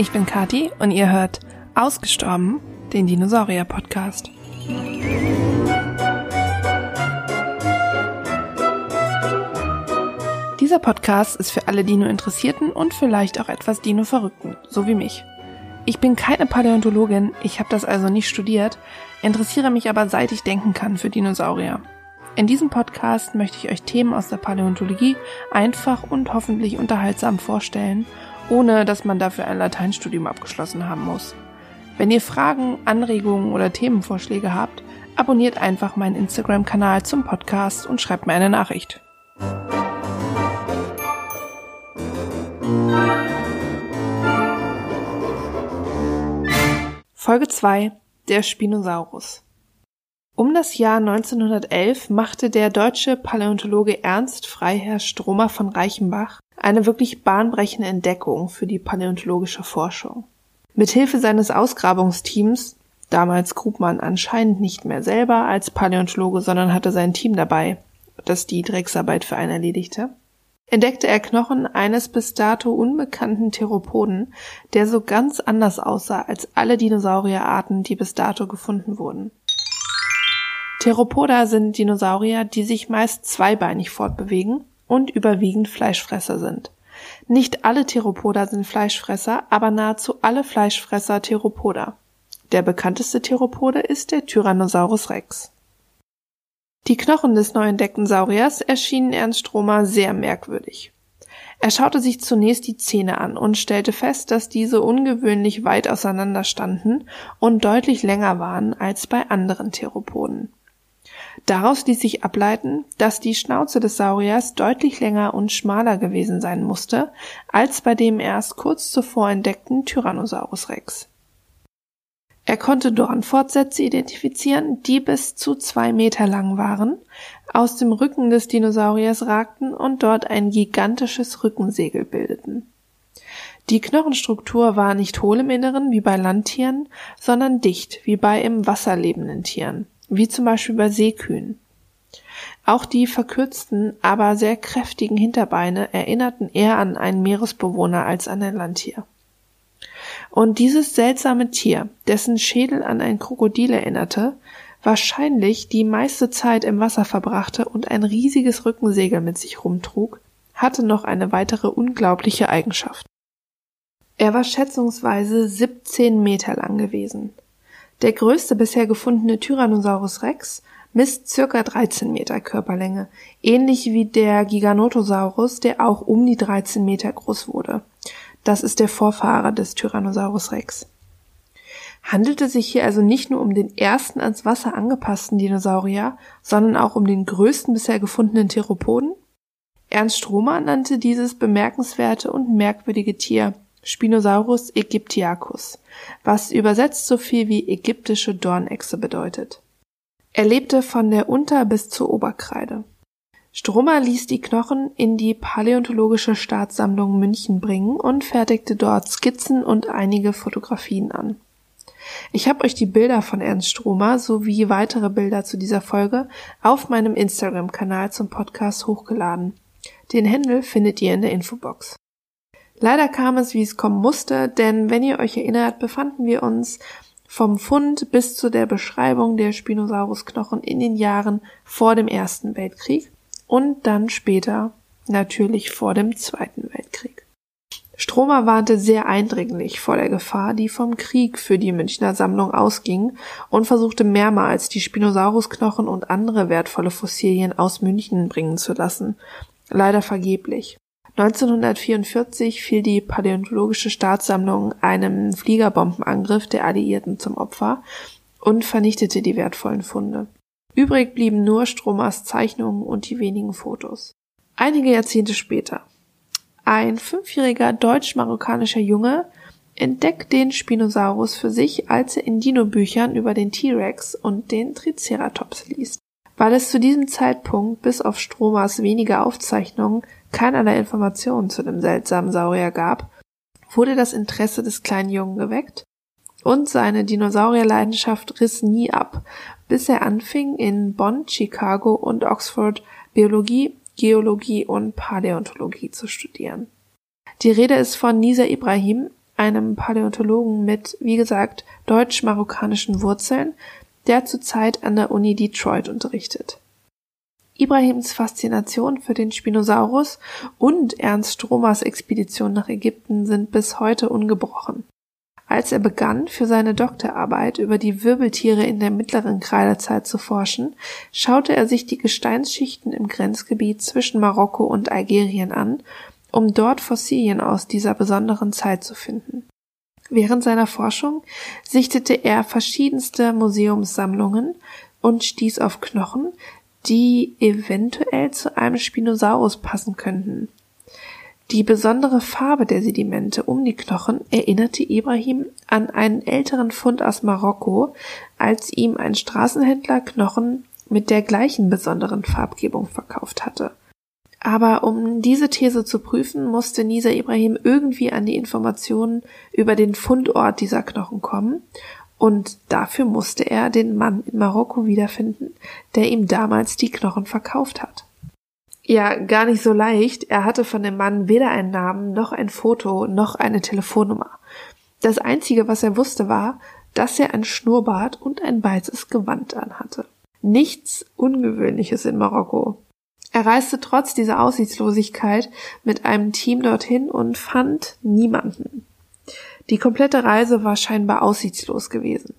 ich bin Kati und ihr hört Ausgestorben, den Dinosaurier-Podcast. Dieser Podcast ist für alle Dino-Interessierten und vielleicht auch etwas Dino-Verrückten, so wie mich. Ich bin keine Paläontologin, ich habe das also nicht studiert, interessiere mich aber seit ich denken kann für Dinosaurier. In diesem Podcast möchte ich euch Themen aus der Paläontologie einfach und hoffentlich unterhaltsam vorstellen, ohne dass man dafür ein Lateinstudium abgeschlossen haben muss. Wenn ihr Fragen, Anregungen oder Themenvorschläge habt, abonniert einfach meinen Instagram-Kanal zum Podcast und schreibt mir eine Nachricht. Folge 2 Der Spinosaurus um das Jahr 1911 machte der deutsche Paläontologe Ernst Freiherr Stromer von Reichenbach eine wirklich bahnbrechende Entdeckung für die paläontologische Forschung. Mithilfe seines Ausgrabungsteams, damals grub man anscheinend nicht mehr selber als Paläontologe, sondern hatte sein Team dabei, das die Drecksarbeit für einen erledigte, entdeckte er Knochen eines bis dato unbekannten Theropoden, der so ganz anders aussah als alle Dinosaurierarten, die bis dato gefunden wurden. Theropoda sind Dinosaurier, die sich meist zweibeinig fortbewegen und überwiegend Fleischfresser sind. Nicht alle Theropoda sind Fleischfresser, aber nahezu alle Fleischfresser Theropoda. Der bekannteste Theropode ist der Tyrannosaurus rex. Die Knochen des neu entdeckten Sauriers erschienen Ernst Stromer sehr merkwürdig. Er schaute sich zunächst die Zähne an und stellte fest, dass diese ungewöhnlich weit auseinander standen und deutlich länger waren als bei anderen Theropoden. Daraus ließ sich ableiten, dass die Schnauze des Sauriers deutlich länger und schmaler gewesen sein musste als bei dem erst kurz zuvor entdeckten Tyrannosaurus rex. Er konnte Dornfortsätze identifizieren, die bis zu zwei Meter lang waren, aus dem Rücken des Dinosauriers ragten und dort ein gigantisches Rückensegel bildeten. Die Knochenstruktur war nicht hohl im Inneren wie bei Landtieren, sondern dicht wie bei im Wasser lebenden Tieren wie zum Beispiel bei Seekühen. Auch die verkürzten, aber sehr kräftigen Hinterbeine erinnerten eher an einen Meeresbewohner als an ein Landtier. Und dieses seltsame Tier, dessen Schädel an ein Krokodil erinnerte, wahrscheinlich die meiste Zeit im Wasser verbrachte und ein riesiges Rückensegel mit sich rumtrug, hatte noch eine weitere unglaubliche Eigenschaft. Er war schätzungsweise 17 Meter lang gewesen. Der größte bisher gefundene Tyrannosaurus rex misst circa 13 Meter Körperlänge, ähnlich wie der Giganotosaurus, der auch um die 13 Meter groß wurde. Das ist der Vorfahre des Tyrannosaurus rex. Handelte sich hier also nicht nur um den ersten ans Wasser angepassten Dinosaurier, sondern auch um den größten bisher gefundenen Theropoden? Ernst Stromer nannte dieses bemerkenswerte und merkwürdige Tier Spinosaurus aegyptiacus, was übersetzt so viel wie ägyptische Dornechse bedeutet. Er lebte von der Unter- bis zur Oberkreide. Stromer ließ die Knochen in die Paläontologische Staatssammlung München bringen und fertigte dort Skizzen und einige Fotografien an. Ich habe euch die Bilder von Ernst Stromer sowie weitere Bilder zu dieser Folge auf meinem Instagram-Kanal zum Podcast hochgeladen. Den Händel findet ihr in der Infobox. Leider kam es, wie es kommen musste, denn wenn ihr euch erinnert, befanden wir uns vom Fund bis zu der Beschreibung der Spinosaurus-Knochen in den Jahren vor dem Ersten Weltkrieg und dann später natürlich vor dem Zweiten Weltkrieg. Stromer warnte sehr eindringlich vor der Gefahr, die vom Krieg für die Münchner Sammlung ausging und versuchte mehrmals die Spinosaurus-Knochen und andere wertvolle Fossilien aus München bringen zu lassen. Leider vergeblich. 1944 fiel die Paläontologische Staatssammlung einem Fliegerbombenangriff der Alliierten zum Opfer und vernichtete die wertvollen Funde. Übrig blieben nur Stromers Zeichnungen und die wenigen Fotos. Einige Jahrzehnte später. Ein fünfjähriger deutsch-marokkanischer Junge entdeckt den Spinosaurus für sich, als er in Dino-Büchern über den T-Rex und den Triceratops liest. Weil es zu diesem Zeitpunkt bis auf Stromers wenige Aufzeichnungen keinerlei Informationen zu dem seltsamen Saurier gab, wurde das Interesse des kleinen Jungen geweckt und seine Dinosaurierleidenschaft riss nie ab, bis er anfing, in Bonn, Chicago und Oxford Biologie, Geologie und Paläontologie zu studieren. Die Rede ist von Nisa Ibrahim, einem Paläontologen mit, wie gesagt, deutsch-marokkanischen Wurzeln, der zurzeit an der Uni Detroit unterrichtet. Ibrahims Faszination für den Spinosaurus und Ernst Stromers Expedition nach Ägypten sind bis heute ungebrochen. Als er begann, für seine Doktorarbeit über die Wirbeltiere in der mittleren Kreidezeit zu forschen, schaute er sich die Gesteinsschichten im Grenzgebiet zwischen Marokko und Algerien an, um dort Fossilien aus dieser besonderen Zeit zu finden. Während seiner Forschung sichtete er verschiedenste Museumssammlungen und stieß auf Knochen, die eventuell zu einem Spinosaurus passen könnten. Die besondere Farbe der Sedimente um die Knochen erinnerte Ibrahim an einen älteren Fund aus Marokko, als ihm ein Straßenhändler Knochen mit der gleichen besonderen Farbgebung verkauft hatte. Aber um diese These zu prüfen, musste Nisa Ibrahim irgendwie an die Informationen über den Fundort dieser Knochen kommen und dafür musste er den Mann in Marokko wiederfinden, der ihm damals die Knochen verkauft hat. Ja, gar nicht so leicht. Er hatte von dem Mann weder einen Namen, noch ein Foto, noch eine Telefonnummer. Das einzige, was er wusste, war, dass er ein Schnurrbart und ein weißes Gewand anhatte. Nichts Ungewöhnliches in Marokko. Er reiste trotz dieser Aussichtslosigkeit mit einem Team dorthin und fand niemanden. Die komplette Reise war scheinbar aussichtslos gewesen.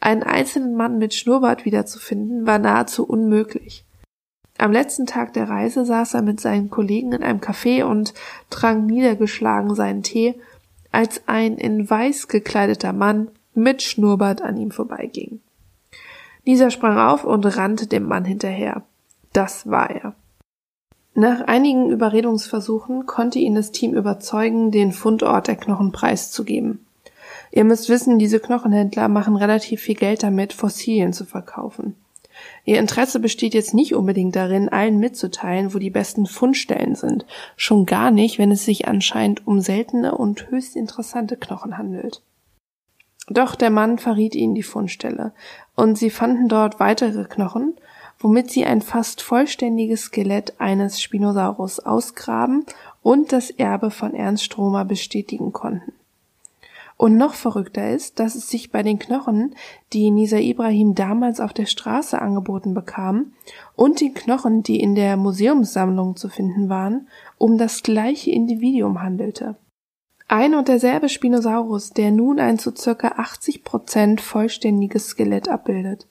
Einen einzelnen Mann mit Schnurrbart wiederzufinden war nahezu unmöglich. Am letzten Tag der Reise saß er mit seinen Kollegen in einem Café und trank niedergeschlagen seinen Tee, als ein in weiß gekleideter Mann mit Schnurrbart an ihm vorbeiging. Dieser sprang auf und rannte dem Mann hinterher. Das war er. Nach einigen Überredungsversuchen konnte ihn das Team überzeugen, den Fundort der Knochen preiszugeben. Ihr müsst wissen, diese Knochenhändler machen relativ viel Geld damit, Fossilien zu verkaufen. Ihr Interesse besteht jetzt nicht unbedingt darin, allen mitzuteilen, wo die besten Fundstellen sind, schon gar nicht, wenn es sich anscheinend um seltene und höchst interessante Knochen handelt. Doch der Mann verriet ihnen die Fundstelle, und sie fanden dort weitere Knochen, womit sie ein fast vollständiges Skelett eines Spinosaurus ausgraben und das Erbe von Ernst Stromer bestätigen konnten. Und noch verrückter ist, dass es sich bei den Knochen, die Nisa Ibrahim damals auf der Straße angeboten bekam, und den Knochen, die in der Museumssammlung zu finden waren, um das gleiche Individuum handelte. Ein und derselbe Spinosaurus, der nun ein zu circa 80 Prozent vollständiges Skelett abbildet.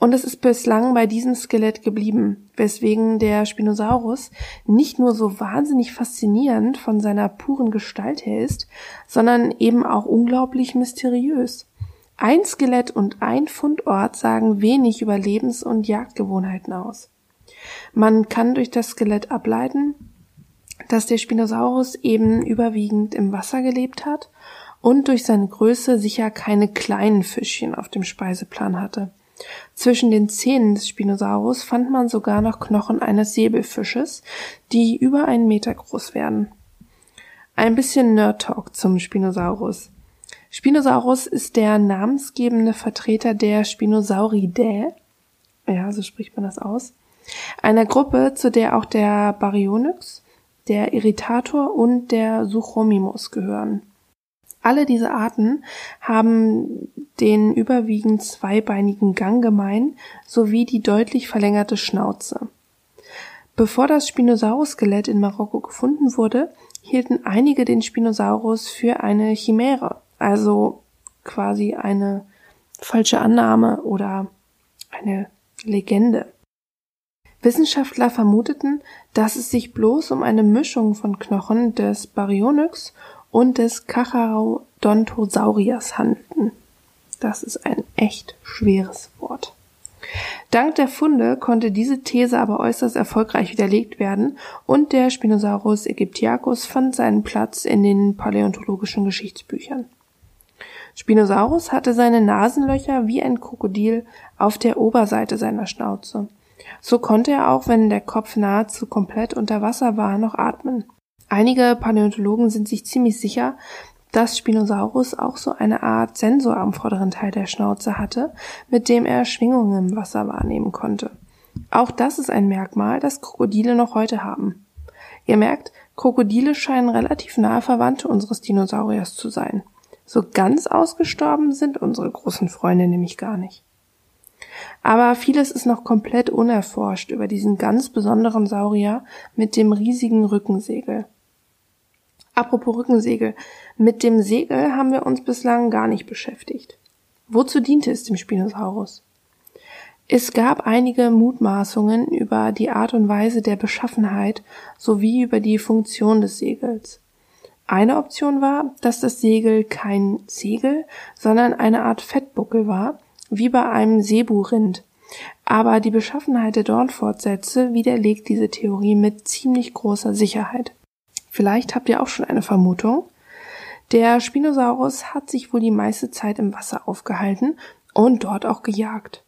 Und es ist bislang bei diesem Skelett geblieben, weswegen der Spinosaurus nicht nur so wahnsinnig faszinierend von seiner puren Gestalt her ist, sondern eben auch unglaublich mysteriös. Ein Skelett und ein Fundort sagen wenig über Lebens- und Jagdgewohnheiten aus. Man kann durch das Skelett ableiten, dass der Spinosaurus eben überwiegend im Wasser gelebt hat und durch seine Größe sicher keine kleinen Fischchen auf dem Speiseplan hatte. Zwischen den Zähnen des Spinosaurus fand man sogar noch Knochen eines Säbelfisches, die über einen Meter groß werden. Ein bisschen Nerd-Talk zum Spinosaurus. Spinosaurus ist der namensgebende Vertreter der Spinosauridae, ja, so spricht man das aus, einer Gruppe, zu der auch der Baryonyx, der Irritator und der Suchomimus gehören. Alle diese Arten haben den überwiegend zweibeinigen Gang gemein sowie die deutlich verlängerte Schnauze. Bevor das Spinosaurus-Skelett in Marokko gefunden wurde, hielten einige den Spinosaurus für eine Chimäre, also quasi eine falsche Annahme oder eine Legende. Wissenschaftler vermuteten, dass es sich bloß um eine Mischung von Knochen des Baryonyx und des Cacharodontosauriers handelten. Das ist ein echt schweres Wort. Dank der Funde konnte diese These aber äußerst erfolgreich widerlegt werden und der Spinosaurus aegyptiacus fand seinen Platz in den paläontologischen Geschichtsbüchern. Spinosaurus hatte seine Nasenlöcher wie ein Krokodil auf der Oberseite seiner Schnauze. So konnte er auch, wenn der Kopf nahezu komplett unter Wasser war, noch atmen. Einige Paläontologen sind sich ziemlich sicher, dass Spinosaurus auch so eine Art Sensor am vorderen Teil der Schnauze hatte, mit dem er Schwingungen im Wasser wahrnehmen konnte. Auch das ist ein Merkmal, das Krokodile noch heute haben. Ihr merkt, Krokodile scheinen relativ nahe Verwandte unseres Dinosauriers zu sein. So ganz ausgestorben sind unsere großen Freunde nämlich gar nicht. Aber vieles ist noch komplett unerforscht über diesen ganz besonderen Saurier mit dem riesigen Rückensegel. Apropos Rückensegel. Mit dem Segel haben wir uns bislang gar nicht beschäftigt. Wozu diente es dem Spinosaurus? Es gab einige Mutmaßungen über die Art und Weise der Beschaffenheit sowie über die Funktion des Segels. Eine Option war, dass das Segel kein Segel, sondern eine Art Fettbuckel war, wie bei einem Seeburind. Aber die Beschaffenheit der Dornfortsätze widerlegt diese Theorie mit ziemlich großer Sicherheit. Vielleicht habt ihr auch schon eine Vermutung. Der Spinosaurus hat sich wohl die meiste Zeit im Wasser aufgehalten und dort auch gejagt.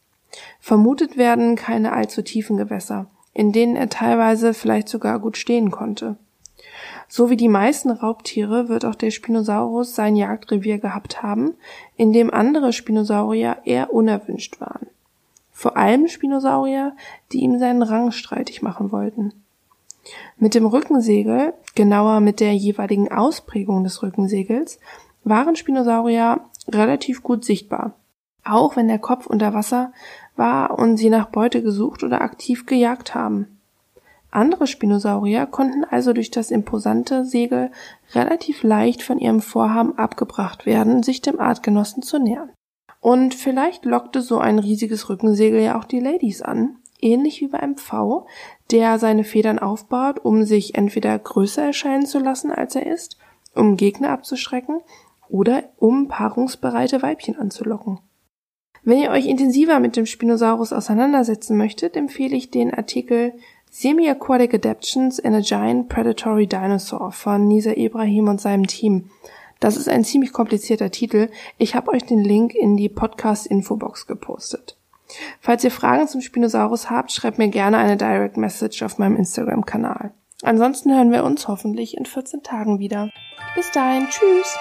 Vermutet werden keine allzu tiefen Gewässer, in denen er teilweise vielleicht sogar gut stehen konnte. So wie die meisten Raubtiere wird auch der Spinosaurus sein Jagdrevier gehabt haben, in dem andere Spinosaurier eher unerwünscht waren. Vor allem Spinosaurier, die ihm seinen Rang streitig machen wollten. Mit dem Rückensegel, genauer mit der jeweiligen Ausprägung des Rückensegels, waren Spinosaurier relativ gut sichtbar. Auch wenn der Kopf unter Wasser war und sie nach Beute gesucht oder aktiv gejagt haben. Andere Spinosaurier konnten also durch das imposante Segel relativ leicht von ihrem Vorhaben abgebracht werden, sich dem Artgenossen zu nähern. Und vielleicht lockte so ein riesiges Rückensegel ja auch die Ladies an, ähnlich wie bei einem Pfau, der seine Federn aufbaut, um sich entweder größer erscheinen zu lassen, als er ist, um Gegner abzuschrecken oder um paarungsbereite Weibchen anzulocken. Wenn ihr euch intensiver mit dem Spinosaurus auseinandersetzen möchtet, empfehle ich den Artikel Semi-Aquatic Adaptions in a Giant Predatory Dinosaur von Nisa Ibrahim und seinem Team. Das ist ein ziemlich komplizierter Titel. Ich habe euch den Link in die Podcast-Infobox gepostet. Falls ihr Fragen zum Spinosaurus habt, schreibt mir gerne eine Direct Message auf meinem Instagram-Kanal. Ansonsten hören wir uns hoffentlich in 14 Tagen wieder. Bis dahin, tschüss!